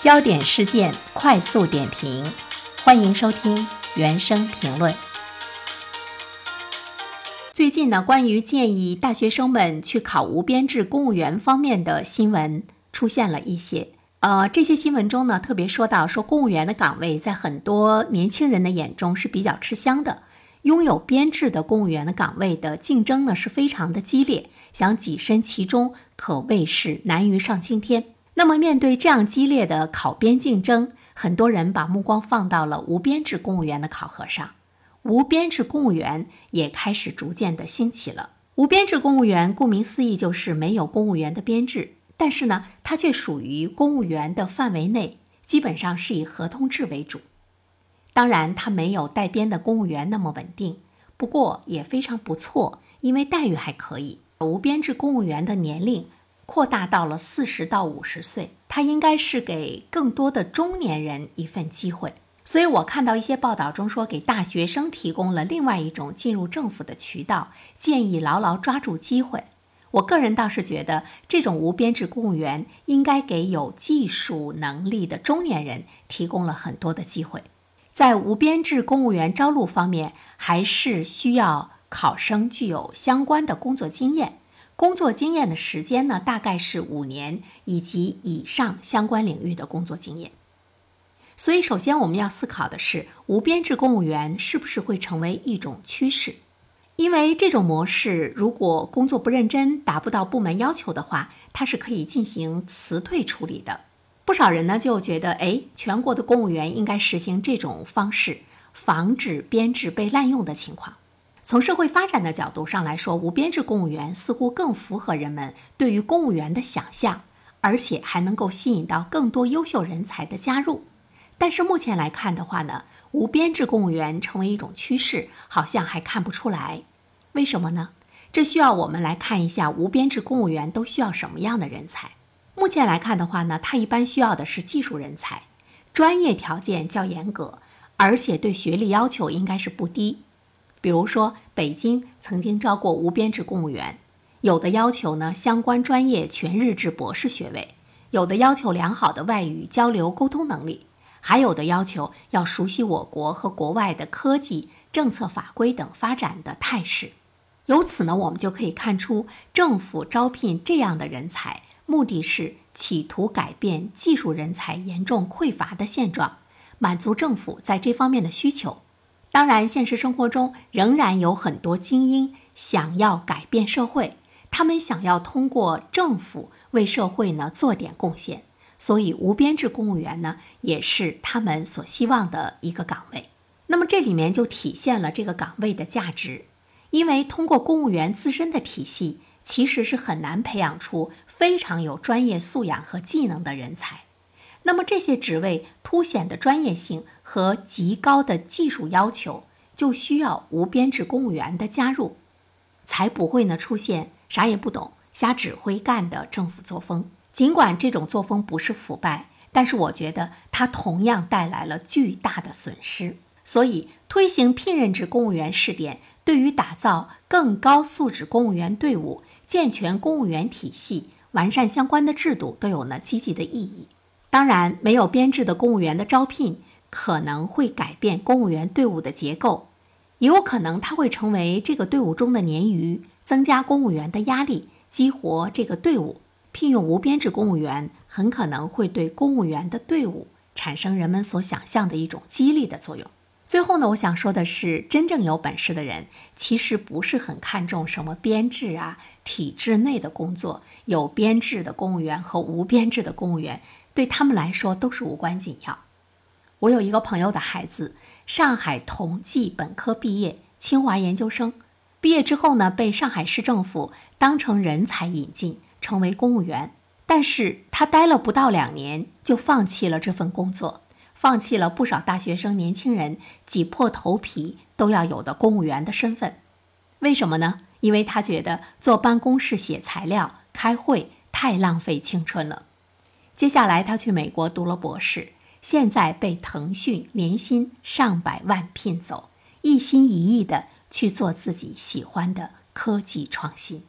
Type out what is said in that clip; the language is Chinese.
焦点事件快速点评，欢迎收听原声评论。最近呢，关于建议大学生们去考无编制公务员方面的新闻出现了一些。呃，这些新闻中呢，特别说到说公务员的岗位在很多年轻人的眼中是比较吃香的，拥有编制的公务员的岗位的竞争呢是非常的激烈，想跻身其中可谓是难于上青天。那么，面对这样激烈的考编竞争，很多人把目光放到了无编制公务员的考核上。无编制公务员也开始逐渐的兴起了。无编制公务员顾名思义就是没有公务员的编制，但是呢，它却属于公务员的范围内，基本上是以合同制为主。当然，它没有带编的公务员那么稳定，不过也非常不错，因为待遇还可以。无编制公务员的年龄。扩大到了四十到五十岁，他应该是给更多的中年人一份机会。所以我看到一些报道中说，给大学生提供了另外一种进入政府的渠道，建议牢牢抓住机会。我个人倒是觉得，这种无编制公务员应该给有技术能力的中年人提供了很多的机会。在无编制公务员招录方面，还是需要考生具有相关的工作经验。工作经验的时间呢，大概是五年以及以上相关领域的工作经验。所以，首先我们要思考的是，无编制公务员是不是会成为一种趋势？因为这种模式，如果工作不认真，达不到部门要求的话，它是可以进行辞退处理的。不少人呢就觉得，哎，全国的公务员应该实行这种方式，防止编制被滥用的情况。从社会发展的角度上来说，无编制公务员似乎更符合人们对于公务员的想象，而且还能够吸引到更多优秀人才的加入。但是目前来看的话呢，无编制公务员成为一种趋势，好像还看不出来。为什么呢？这需要我们来看一下无编制公务员都需要什么样的人才。目前来看的话呢，他一般需要的是技术人才，专业条件较严格，而且对学历要求应该是不低。比如说，北京曾经招过无编制公务员，有的要求呢相关专业全日制博士学位，有的要求良好的外语交流沟通能力，还有的要求要熟悉我国和国外的科技、政策、法规等发展的态势。由此呢，我们就可以看出，政府招聘这样的人才，目的是企图改变技术人才严重匮乏的现状，满足政府在这方面的需求。当然，现实生活中仍然有很多精英想要改变社会，他们想要通过政府为社会呢做点贡献，所以无编制公务员呢也是他们所希望的一个岗位。那么这里面就体现了这个岗位的价值，因为通过公务员自身的体系，其实是很难培养出非常有专业素养和技能的人才。那么这些职位凸显的专业性和极高的技术要求，就需要无编制公务员的加入，才不会呢出现啥也不懂、瞎指挥干的政府作风。尽管这种作风不是腐败，但是我觉得它同样带来了巨大的损失。所以，推行聘任制公务员试点，对于打造更高素质公务员队伍、健全公务员体系、完善相关的制度，都有呢积极的意义。当然，没有编制的公务员的招聘可能会改变公务员队伍的结构，也有可能他会成为这个队伍中的鲶鱼，增加公务员的压力，激活这个队伍。聘用无编制公务员很可能会对公务员的队伍产生人们所想象的一种激励的作用。最后呢，我想说的是，真正有本事的人其实不是很看重什么编制啊，体制内的工作，有编制的公务员和无编制的公务员。对他们来说都是无关紧要。我有一个朋友的孩子，上海同济本科毕业，清华研究生毕业之后呢，被上海市政府当成人才引进，成为公务员。但是他待了不到两年，就放弃了这份工作，放弃了不少大学生、年轻人挤破头皮都要有的公务员的身份。为什么呢？因为他觉得坐办公室写材料、开会太浪费青春了。接下来，他去美国读了博士，现在被腾讯年薪上百万聘走，一心一意的去做自己喜欢的科技创新。